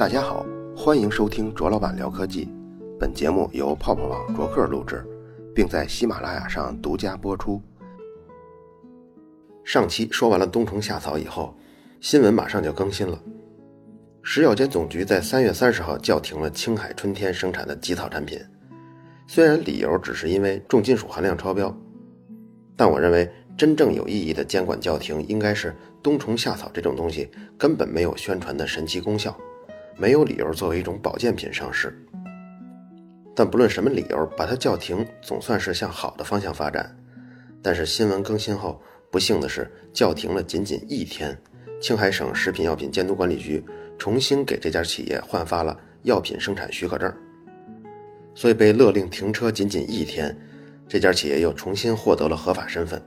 大家好，欢迎收听卓老板聊科技。本节目由泡泡网卓克录制，并在喜马拉雅上独家播出。上期说完了冬虫夏草以后，新闻马上就更新了。食药监总局在三月三十号叫停了青海春天生产的吉草产品，虽然理由只是因为重金属含量超标，但我认为真正有意义的监管叫停应该是冬虫夏草这种东西根本没有宣传的神奇功效，没有理由作为一种保健品上市。但不论什么理由，把它叫停总算是向好的方向发展。但是新闻更新后，不幸的是叫停了仅仅一天，青海省食品药品监督管理局。重新给这家企业换发了药品生产许可证，所以被勒令停车仅仅一天，这家企业又重新获得了合法身份。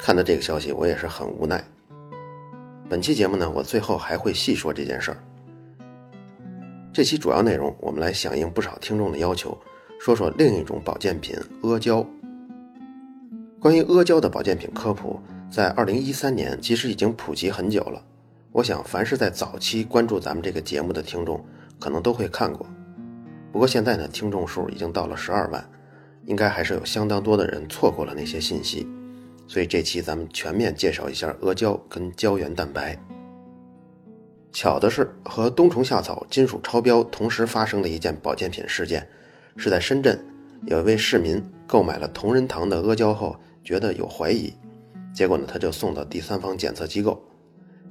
看到这个消息，我也是很无奈。本期节目呢，我最后还会细说这件事儿。这期主要内容，我们来响应不少听众的要求，说说另一种保健品阿胶。关于阿胶的保健品科普，在二零一三年其实已经普及很久了。我想，凡是在早期关注咱们这个节目的听众，可能都会看过。不过现在呢，听众数已经到了十二万，应该还是有相当多的人错过了那些信息。所以这期咱们全面介绍一下阿胶跟胶原蛋白。巧的是，和冬虫夏草金属超标同时发生的一件保健品事件，是在深圳，有一位市民购买了同仁堂的阿胶后，觉得有怀疑，结果呢，他就送到第三方检测机构。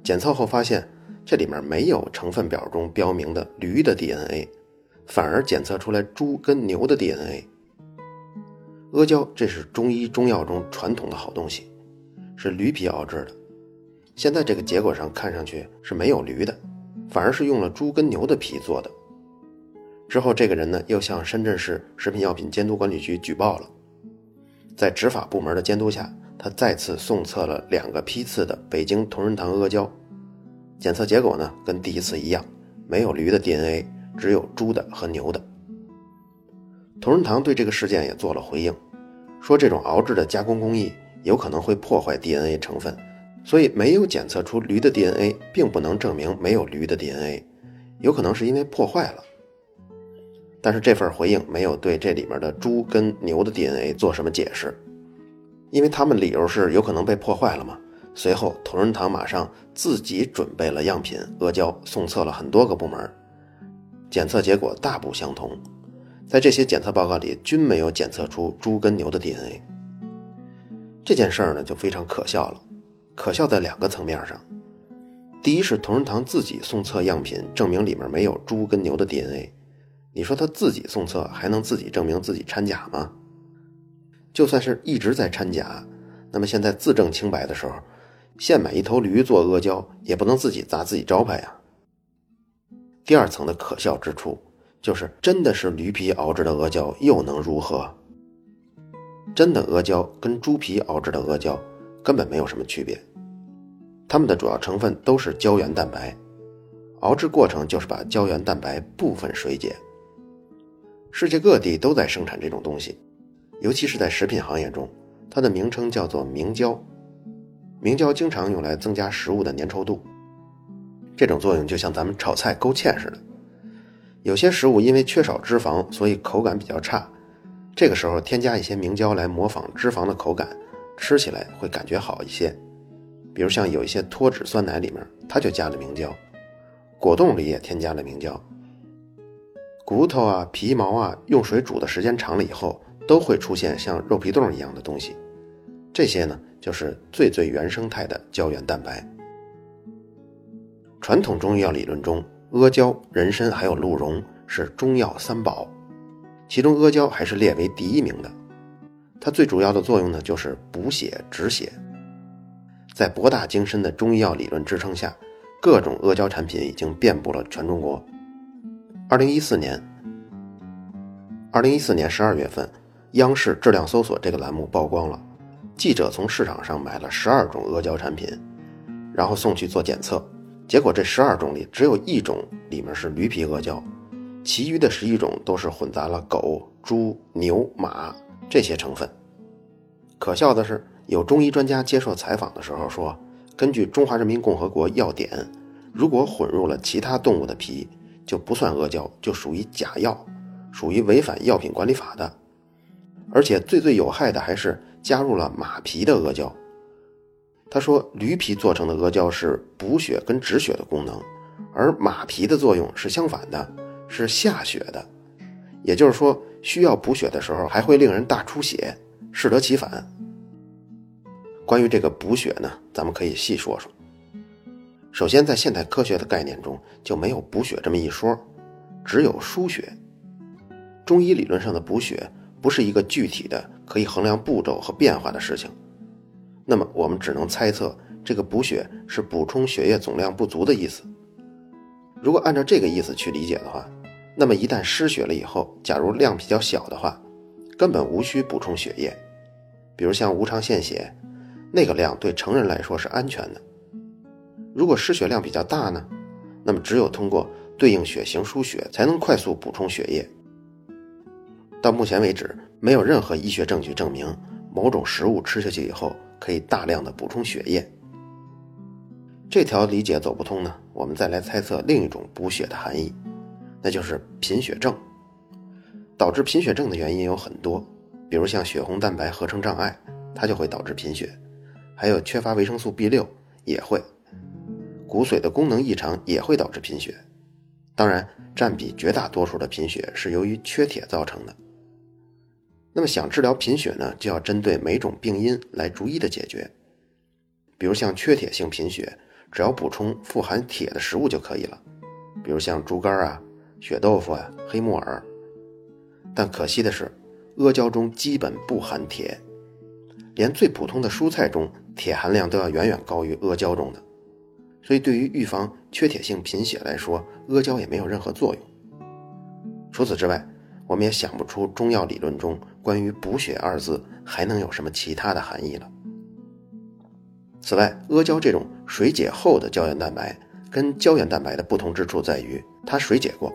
检测后发现，这里面没有成分表中标明的驴的 DNA，反而检测出来猪跟牛的 DNA。阿胶这是中医中药中传统的好东西，是驴皮熬制的。现在这个结果上看上去是没有驴的，反而是用了猪跟牛的皮做的。之后这个人呢又向深圳市食品药品监督管理局举报了，在执法部门的监督下。他再次送测了两个批次的北京同仁堂阿胶，检测结果呢跟第一次一样，没有驴的 DNA，只有猪的和牛的。同仁堂对这个事件也做了回应，说这种熬制的加工工艺有可能会破坏 DNA 成分，所以没有检测出驴的 DNA，并不能证明没有驴的 DNA，有可能是因为破坏了。但是这份回应没有对这里面的猪跟牛的 DNA 做什么解释。因为他们理由是有可能被破坏了嘛。随后，同仁堂马上自己准备了样品阿胶，送测了很多个部门，检测结果大不相同，在这些检测报告里均没有检测出猪跟牛的 DNA。这件事儿呢就非常可笑了，可笑在两个层面上。第一是同仁堂自己送测样品，证明里面没有猪跟牛的 DNA，你说他自己送测还能自己证明自己掺假吗？就算是一直在掺假，那么现在自证清白的时候，现买一头驴做阿胶，也不能自己砸自己招牌呀。第二层的可笑之处，就是真的是驴皮熬制的阿胶，又能如何？真的阿胶跟猪皮熬制的阿胶根本没有什么区别，它们的主要成分都是胶原蛋白，熬制过程就是把胶原蛋白部分水解。世界各地都在生产这种东西。尤其是在食品行业中，它的名称叫做明胶。明胶经常用来增加食物的粘稠度，这种作用就像咱们炒菜勾芡似的。有些食物因为缺少脂肪，所以口感比较差，这个时候添加一些明胶来模仿脂肪的口感，吃起来会感觉好一些。比如像有一些脱脂酸奶里面，它就加了明胶；果冻里也添加了明胶。骨头啊、皮毛啊，用水煮的时间长了以后。都会出现像肉皮冻一样的东西，这些呢就是最最原生态的胶原蛋白。传统中医药理论中，阿胶、人参还有鹿茸是中药三宝，其中阿胶还是列为第一名的。它最主要的作用呢就是补血止血。在博大精深的中医药理论支撑下，各种阿胶产品已经遍布了全中国。二零一四年，二零一四年十二月份。央视质量搜索这个栏目曝光了，记者从市场上买了十二种阿胶产品，然后送去做检测，结果这十二种里只有一种里面是驴皮阿胶，其余的十一种都是混杂了狗、猪、牛、马这些成分。可笑的是，有中医专家接受采访的时候说，根据《中华人民共和国药典》，如果混入了其他动物的皮，就不算阿胶，就属于假药，属于违反药品管理法的。而且最最有害的还是加入了马皮的阿胶。他说，驴皮做成的阿胶是补血跟止血的功能，而马皮的作用是相反的，是下血的。也就是说，需要补血的时候还会令人大出血，适得其反。关于这个补血呢，咱们可以细说说。首先，在现代科学的概念中就没有补血这么一说，只有输血。中医理论上的补血不是一个具体的可以衡量步骤和变化的事情，那么我们只能猜测这个补血是补充血液总量不足的意思。如果按照这个意思去理解的话，那么一旦失血了以后，假如量比较小的话，根本无需补充血液，比如像无偿献血，那个量对成人来说是安全的。如果失血量比较大呢，那么只有通过对应血型输血才能快速补充血液。到目前为止，没有任何医学证据证明某种食物吃下去以后可以大量的补充血液。这条理解走不通呢，我们再来猜测另一种补血的含义，那就是贫血症。导致贫血症的原因有很多，比如像血红蛋白合成障碍，它就会导致贫血；还有缺乏维生素 B 六也会。骨髓的功能异常也会导致贫血，当然，占比绝大多数的贫血是由于缺铁造成的。那么，想治疗贫血呢，就要针对每种病因来逐一的解决。比如像缺铁性贫血，只要补充富含铁的食物就可以了，比如像猪肝啊、血豆腐啊、黑木耳。但可惜的是，阿胶中基本不含铁，连最普通的蔬菜中铁含量都要远远高于阿胶中的。所以，对于预防缺铁性贫血来说，阿胶也没有任何作用。除此之外，我们也想不出中药理论中关于“补血”二字还能有什么其他的含义了。此外，阿胶这种水解后的胶原蛋白跟胶原蛋白的不同之处在于，它水解过。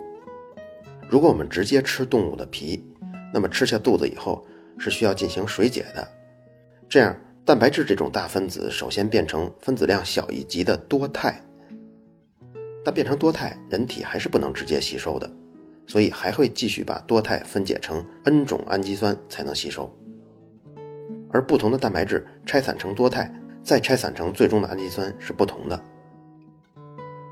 如果我们直接吃动物的皮，那么吃下肚子以后是需要进行水解的，这样。蛋白质这种大分子首先变成分子量小一级的多肽，但变成多肽，人体还是不能直接吸收的，所以还会继续把多肽分解成 N 种氨基酸才能吸收。而不同的蛋白质拆散成多肽，再拆散成最终的氨基酸是不同的。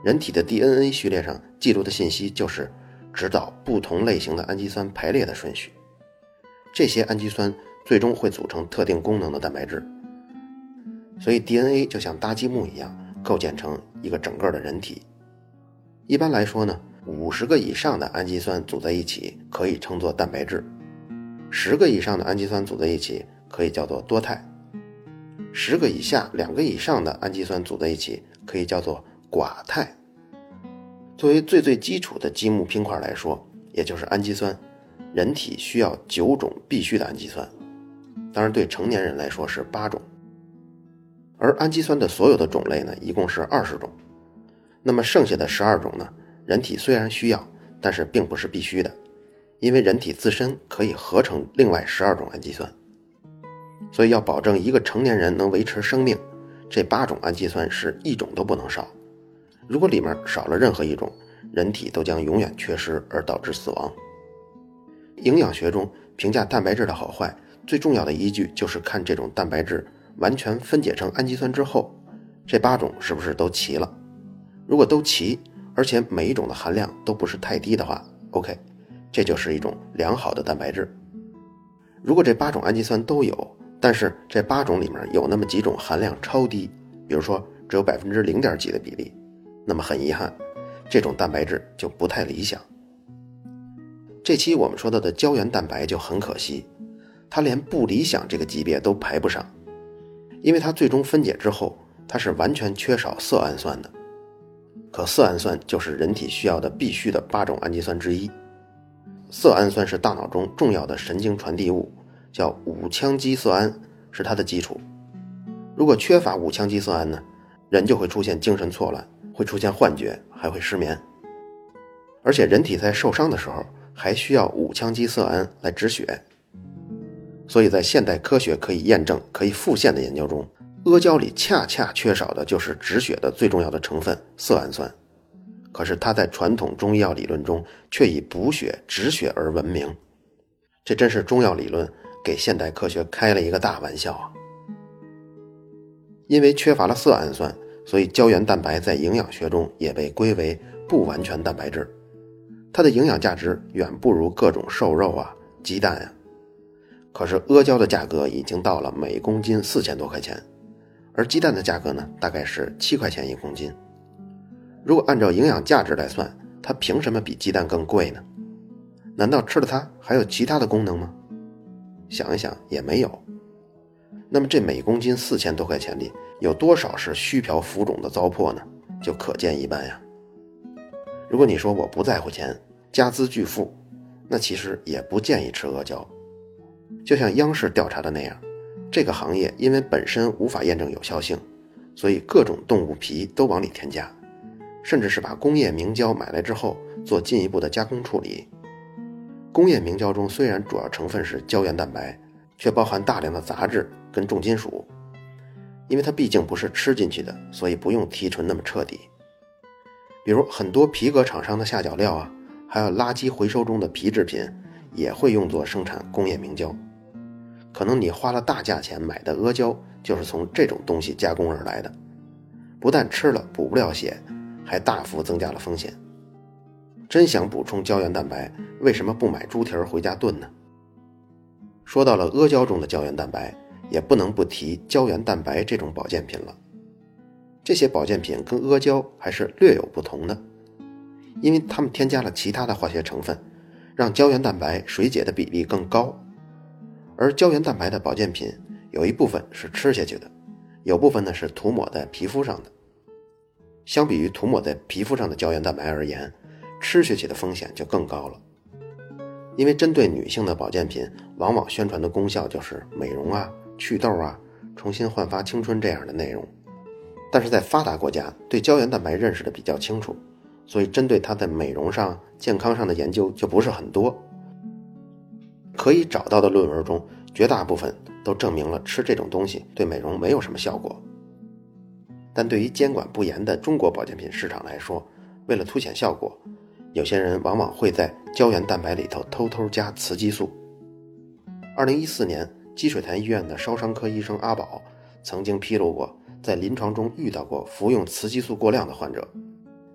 人体的 DNA 序列上记录的信息就是指导不同类型的氨基酸排列的顺序，这些氨基酸最终会组成特定功能的蛋白质。所以 DNA 就像搭积木一样，构建成一个整个的人体。一般来说呢，五十个以上的氨基酸组在一起可以称作蛋白质，十个以上的氨基酸组在一起可以叫做多肽，十个以下、两个以上的氨基酸组在一起可以叫做寡肽。作为最最基础的积木拼块来说，也就是氨基酸，人体需要九种必须的氨基酸，当然对成年人来说是八种。而氨基酸的所有的种类呢，一共是二十种。那么剩下的十二种呢，人体虽然需要，但是并不是必须的，因为人体自身可以合成另外十二种氨基酸。所以要保证一个成年人能维持生命，这八种氨基酸是一种都不能少。如果里面少了任何一种，人体都将永远缺失而导致死亡。营养学中评价蛋白质的好坏，最重要的依据就是看这种蛋白质。完全分解成氨基酸之后，这八种是不是都齐了？如果都齐，而且每一种的含量都不是太低的话，OK，这就是一种良好的蛋白质。如果这八种氨基酸都有，但是这八种里面有那么几种含量超低，比如说只有百分之零点几的比例，那么很遗憾，这种蛋白质就不太理想。这期我们说到的胶原蛋白就很可惜，它连不理想这个级别都排不上。因为它最终分解之后，它是完全缺少色氨酸的。可色氨酸就是人体需要的必须的八种氨基酸之一。色氨酸是大脑中重要的神经传递物，叫五羟基色胺，是它的基础。如果缺乏五羟基色胺呢，人就会出现精神错乱，会出现幻觉，还会失眠。而且人体在受伤的时候，还需要五羟基色胺来止血。所以在现代科学可以验证、可以复现的研究中，阿胶里恰恰缺少的就是止血的最重要的成分色氨酸。可是它在传统中医药理论中却以补血止血而闻名。这真是中药理论给现代科学开了一个大玩笑啊！因为缺乏了色氨酸，所以胶原蛋白在营养学中也被归为不完全蛋白质。它的营养价值远不如各种瘦肉啊、鸡蛋啊。可是阿胶的价格已经到了每公斤四千多块钱，而鸡蛋的价格呢，大概是七块钱一公斤。如果按照营养价值来算，它凭什么比鸡蛋更贵呢？难道吃了它还有其他的功能吗？想一想也没有。那么这每公斤四千多块钱里，有多少是虚瓢浮肿的糟粕呢？就可见一斑呀。如果你说我不在乎钱，家资巨富，那其实也不建议吃阿胶。就像央视调查的那样，这个行业因为本身无法验证有效性，所以各种动物皮都往里添加，甚至是把工业明胶买来之后做进一步的加工处理。工业明胶中虽然主要成分是胶原蛋白，却包含大量的杂质跟重金属，因为它毕竟不是吃进去的，所以不用提纯那么彻底。比如很多皮革厂商的下脚料啊，还有垃圾回收中的皮制品，也会用作生产工业明胶。可能你花了大价钱买的阿胶，就是从这种东西加工而来的，不但吃了补不了血，还大幅增加了风险。真想补充胶原蛋白，为什么不买猪蹄儿回家炖呢？说到了阿胶中的胶原蛋白，也不能不提胶原蛋白这种保健品了。这些保健品跟阿胶还是略有不同的，因为它们添加了其他的化学成分，让胶原蛋白水解的比例更高。而胶原蛋白的保健品有一部分是吃下去的，有部分呢是涂抹在皮肤上的。相比于涂抹在皮肤上的胶原蛋白而言，吃下去的风险就更高了。因为针对女性的保健品，往往宣传的功效就是美容啊、祛痘啊、重新焕发青春这样的内容。但是在发达国家，对胶原蛋白认识的比较清楚，所以针对它的美容上、健康上的研究就不是很多。可以找到的论文中，绝大部分都证明了吃这种东西对美容没有什么效果。但对于监管不严的中国保健品市场来说，为了凸显效果，有些人往往会在胶原蛋白里头偷偷加雌激素。二零一四年，积水潭医院的烧伤科医生阿宝曾经披露过，在临床中遇到过服用雌激素过量的患者，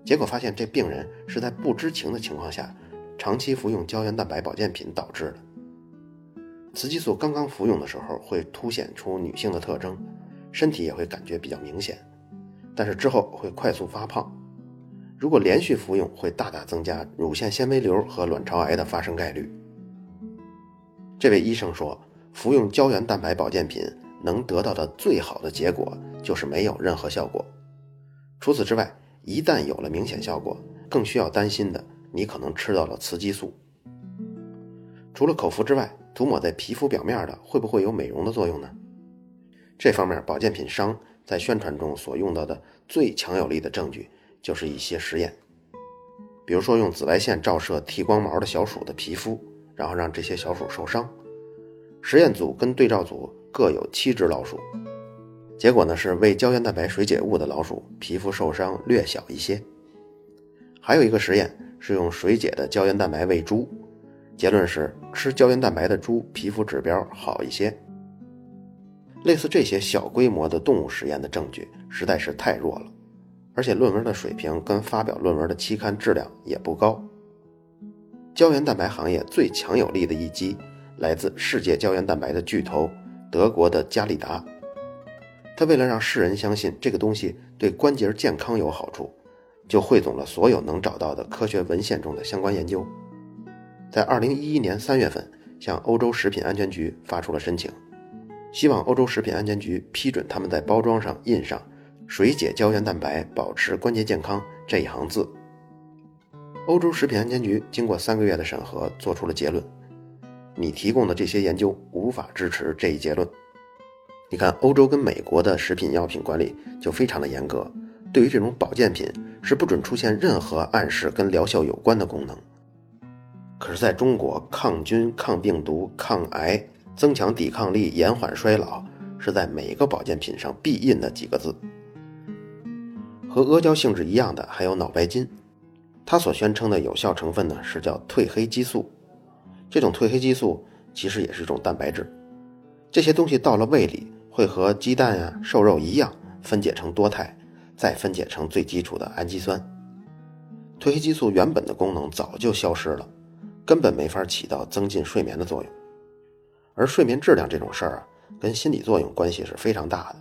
结果发现这病人是在不知情的情况下，长期服用胶原蛋白保健品导致的。雌激素刚刚服用的时候会凸显出女性的特征，身体也会感觉比较明显，但是之后会快速发胖。如果连续服用，会大大增加乳腺纤维瘤和卵巢癌的发生概率。这位医生说，服用胶原蛋白保健品能得到的最好的结果就是没有任何效果。除此之外，一旦有了明显效果，更需要担心的，你可能吃到了雌激素。除了口服之外，涂抹在皮肤表面的会不会有美容的作用呢？这方面保健品商在宣传中所用到的最强有力的证据就是一些实验，比如说用紫外线照射剃光毛的小鼠的皮肤，然后让这些小鼠受伤。实验组跟对照组各有七只老鼠，结果呢是喂胶原蛋白水解物的老鼠皮肤受伤略小一些。还有一个实验是用水解的胶原蛋白喂猪。结论是，吃胶原蛋白的猪皮肤指标好一些。类似这些小规模的动物实验的证据实在是太弱了，而且论文的水平跟发表论文的期刊质量也不高。胶原蛋白行业最强有力的一击来自世界胶原蛋白的巨头德国的嘉利达，他为了让世人相信这个东西对关节健康有好处，就汇总了所有能找到的科学文献中的相关研究。在二零一一年三月份，向欧洲食品安全局发出了申请，希望欧洲食品安全局批准他们在包装上印上“水解胶原蛋白，保持关节健康”这一行字。欧洲食品安全局经过三个月的审核，做出了结论：你提供的这些研究无法支持这一结论。你看，欧洲跟美国的食品药品管理就非常的严格，对于这种保健品是不准出现任何暗示跟疗效有关的功能。可是，在中国，抗菌、抗病毒、抗癌、增强抵抗力、延缓衰老，是在每个保健品上必印的几个字。和阿胶性质一样的还有脑白金，它所宣称的有效成分呢是叫褪黑激素，这种褪黑激素其实也是一种蛋白质。这些东西到了胃里会和鸡蛋呀、瘦肉一样分解成多肽，再分解成最基础的氨基酸。褪黑激素原本的功能早就消失了，根本没法起到增进睡眠的作用。而睡眠质量这种事儿啊，跟心理作用关系是非常大的。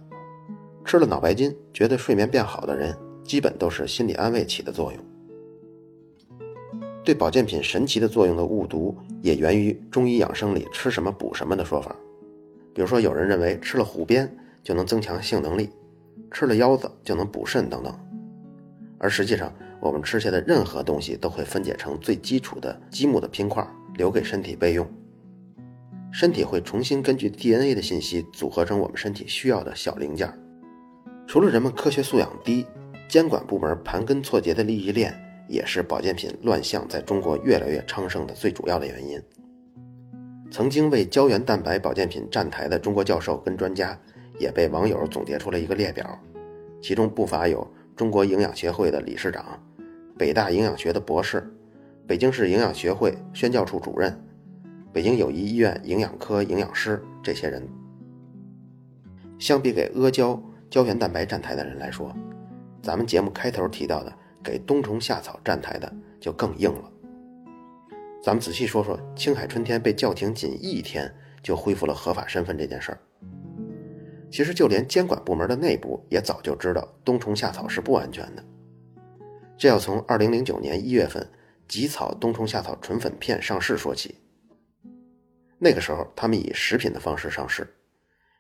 吃了脑白金觉得睡眠变好的人，基本都是心理安慰起的作用。对保健品神奇的作用的误读，也源于中医养生里“吃什么补什么”的说法。比如说，有人认为吃了虎鞭就能增强性能力，吃了腰子就能补肾等等。而实际上，我们吃下的任何东西都会分解成最基础的积木的拼块，留给身体备用。身体会重新根据 DNA 的信息组合成我们身体需要的小零件。除了人们科学素养低，监管部门盘根错节的利益链，也是保健品乱象在中国越来越昌盛的最主要的原因。曾经为胶原蛋白保健品站台的中国教授跟专家，也被网友总结出了一个列表，其中不乏有中国营养协会的理事长。北大营养学的博士，北京市营养学会宣教处主任，北京友谊医院营养科营养师，这些人，相比给阿胶胶原蛋白站台的人来说，咱们节目开头提到的给冬虫夏草站台的就更硬了。咱们仔细说说青海春天被叫停仅一天就恢复了合法身份这件事儿。其实就连监管部门的内部也早就知道冬虫夏草是不安全的。这要从二零零九年一月份吉草冬虫夏草纯粉片上市说起。那个时候，他们以食品的方式上市，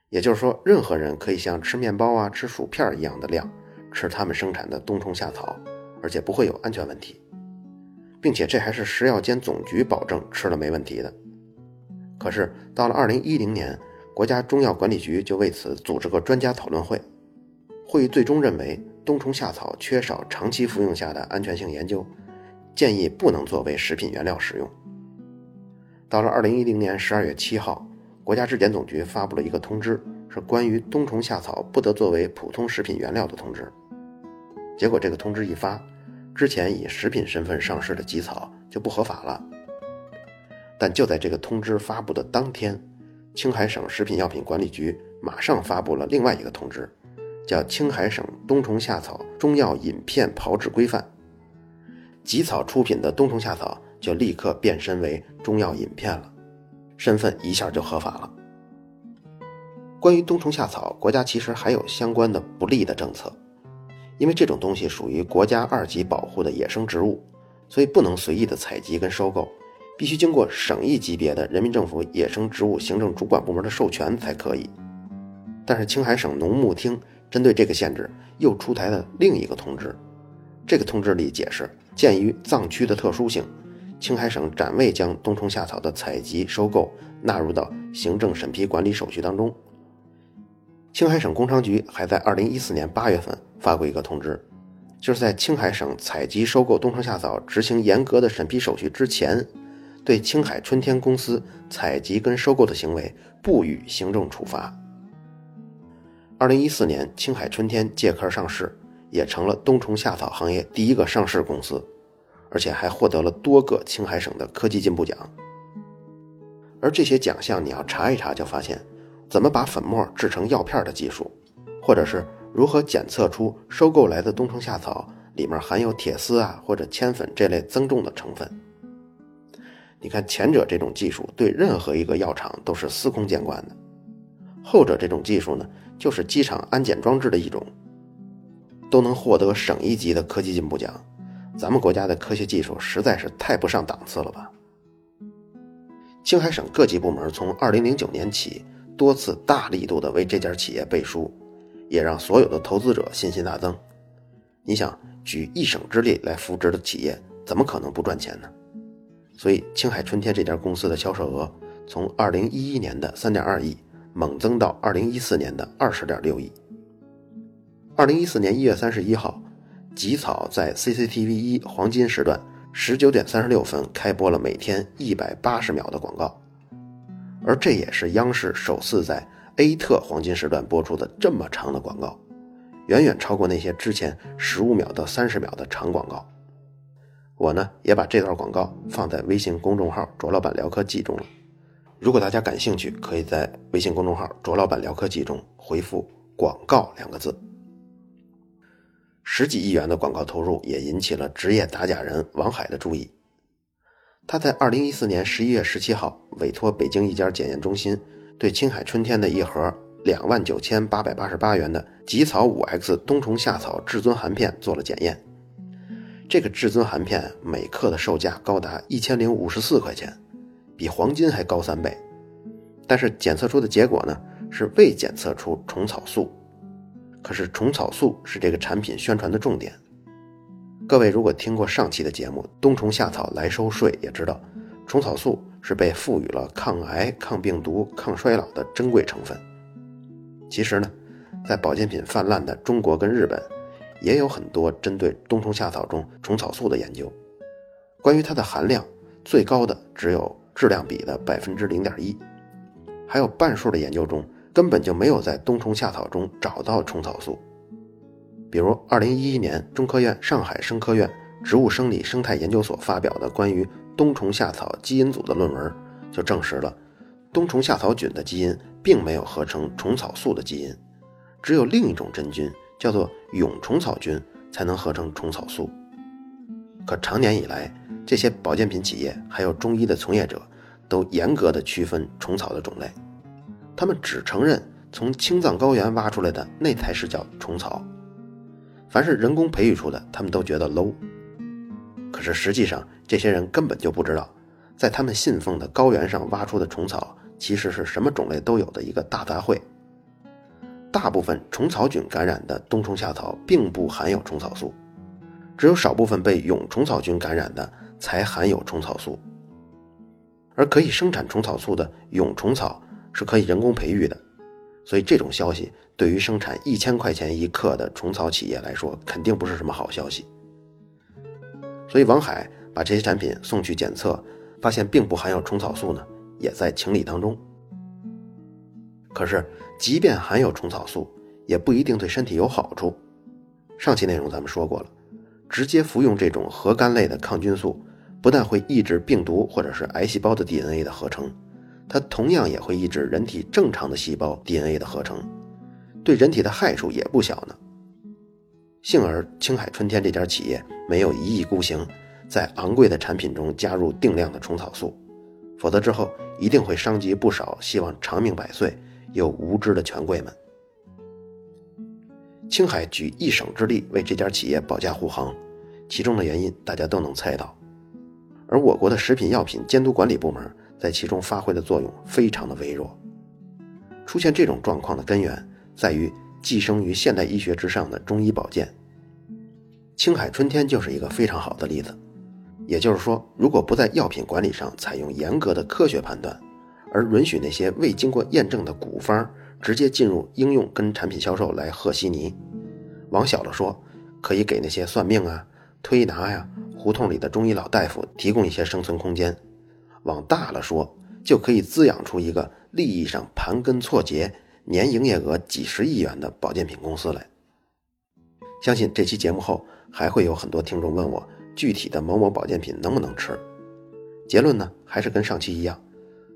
也就是说，任何人可以像吃面包啊、吃薯片一样的量吃他们生产的冬虫夏草，而且不会有安全问题，并且这还是食药监总局保证吃了没问题的。可是到了二零一零年，国家中药管理局就为此组织个专家讨论会，会议最终认为。冬虫夏草缺少长期服用下的安全性研究，建议不能作为食品原料使用。到了二零一零年十二月七号，国家质检总局发布了一个通知，是关于冬虫夏草不得作为普通食品原料的通知。结果这个通知一发，之前以食品身份上市的吉草就不合法了。但就在这个通知发布的当天，青海省食品药品管理局马上发布了另外一个通知。叫《青海省冬虫夏草中药饮片炮制规范》，吉草出品的冬虫夏草就立刻变身为中药饮片了，身份一下就合法了。关于冬虫夏草，国家其实还有相关的不利的政策，因为这种东西属于国家二级保护的野生植物，所以不能随意的采集跟收购，必须经过省一级别的人民政府野生植物行政主管部门的授权才可以。但是青海省农牧厅。针对这个限制，又出台了另一个通知。这个通知里解释，鉴于藏区的特殊性，青海省暂未将冬虫夏草的采集、收购纳入到行政审批管理手续当中。青海省工商局还在2014年8月份发过一个通知，就是在青海省采集、收购冬虫夏草执行严格的审批手续之前，对青海春天公司采集跟收购的行为不予行政处罚。二零一四年，青海春天借壳上市，也成了冬虫夏草行业第一个上市公司，而且还获得了多个青海省的科技进步奖。而这些奖项，你要查一查，就发现怎么把粉末制成药片的技术，或者是如何检测出收购来的冬虫夏草里面含有铁丝啊或者铅粉这类增重的成分。你看，前者这种技术对任何一个药厂都是司空见惯的，后者这种技术呢？就是机场安检装置的一种，都能获得省一级的科技进步奖，咱们国家的科学技术实在是太不上档次了吧？青海省各级部门从2009年起多次大力度的为这家企业背书，也让所有的投资者信心大增。你想举一省之力来扶植的企业，怎么可能不赚钱呢？所以青海春天这家公司的销售额从2011年的3.2亿。猛增到二零一四年的二十点六亿。二零一四年一月三十一号，吉草在 CCTV 一黄金时段十九点三十六分开播了每天一百八十秒的广告，而这也是央视首次在 A 特黄金时段播出的这么长的广告，远远超过那些之前十五秒到三十秒的长广告。我呢也把这段广告放在微信公众号“卓老板聊科技”中了。如果大家感兴趣，可以在微信公众号“卓老板聊科技”中回复“广告”两个字。十几亿元的广告投入也引起了职业打假人王海的注意。他在二零一四年十一月十七号委托北京一家检验中心，对青海春天的一盒两万九千八百八十八元的吉草五 X 冬虫夏草至尊含片做了检验。这个至尊含片每克的售价高达一千零五十四块钱。比黄金还高三倍，但是检测出的结果呢是未检测出虫草素。可是虫草素是这个产品宣传的重点。各位如果听过上期的节目《冬虫夏草来收税》，也知道虫草素是被赋予了抗癌、抗病毒、抗衰老的珍贵成分。其实呢，在保健品泛滥的中国跟日本，也有很多针对冬虫夏草中虫草素的研究。关于它的含量，最高的只有。质量比的百分之零点一，还有半数的研究中根本就没有在冬虫夏草中找到虫草素。比如，二零一一年中科院上海生科院植物生理生态研究所发表的关于冬虫夏草基因组的论文，就证实了冬虫夏草菌的基因并没有合成虫草素的基因，只有另一种真菌叫做蛹虫草菌才能合成虫草素。可长年以来，这些保健品企业还有中医的从业者，都严格的区分虫草的种类，他们只承认从青藏高原挖出来的那才是叫虫草，凡是人工培育出的，他们都觉得 low。可是实际上，这些人根本就不知道，在他们信奉的高原上挖出的虫草，其实是什么种类都有的一个大杂烩。大部分虫草菌感染的冬虫夏草并不含有虫草素，只有少部分被蛹虫草菌感染的。才含有虫草素，而可以生产虫草素的蛹虫草是可以人工培育的，所以这种消息对于生产一千块钱一克的虫草企业来说，肯定不是什么好消息。所以王海把这些产品送去检测，发现并不含有虫草素呢，也在情理当中。可是，即便含有虫草素，也不一定对身体有好处。上期内容咱们说过了，直接服用这种核苷类的抗菌素。不但会抑制病毒或者是癌细胞的 DNA 的合成，它同样也会抑制人体正常的细胞 DNA 的合成，对人体的害处也不小呢。幸而青海春天这家企业没有一意孤行，在昂贵的产品中加入定量的虫草素，否则之后一定会伤及不少希望长命百岁又无知的权贵们。青海举一省之力为这家企业保驾护航，其中的原因大家都能猜到。而我国的食品药品监督管理部门在其中发挥的作用非常的微弱。出现这种状况的根源在于寄生于现代医学之上的中医保健。青海春天就是一个非常好的例子。也就是说，如果不在药品管理上采用严格的科学判断，而允许那些未经过验证的古方直接进入应用跟产品销售来和稀泥，往小了说，可以给那些算命啊、推拿呀。胡同里的中医老大夫提供一些生存空间，往大了说，就可以滋养出一个利益上盘根错节、年营业额几十亿元的保健品公司来。相信这期节目后还会有很多听众问我，具体的某某保健品能不能吃？结论呢，还是跟上期一样，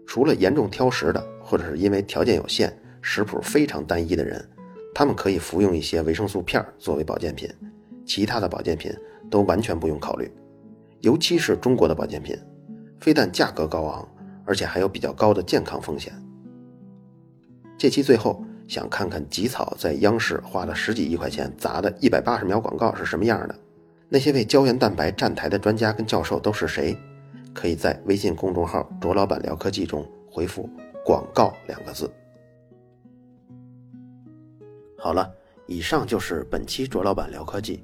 除了严重挑食的，或者是因为条件有限、食谱非常单一的人，他们可以服用一些维生素片作为保健品，其他的保健品。都完全不用考虑，尤其是中国的保健品，非但价格高昂，而且还有比较高的健康风险。这期最后想看看吉草在央视花了十几亿块钱砸的一百八十秒广告是什么样的？那些为胶原蛋白站台的专家跟教授都是谁？可以在微信公众号“卓老板聊科技”中回复“广告”两个字。好了，以上就是本期卓老板聊科技。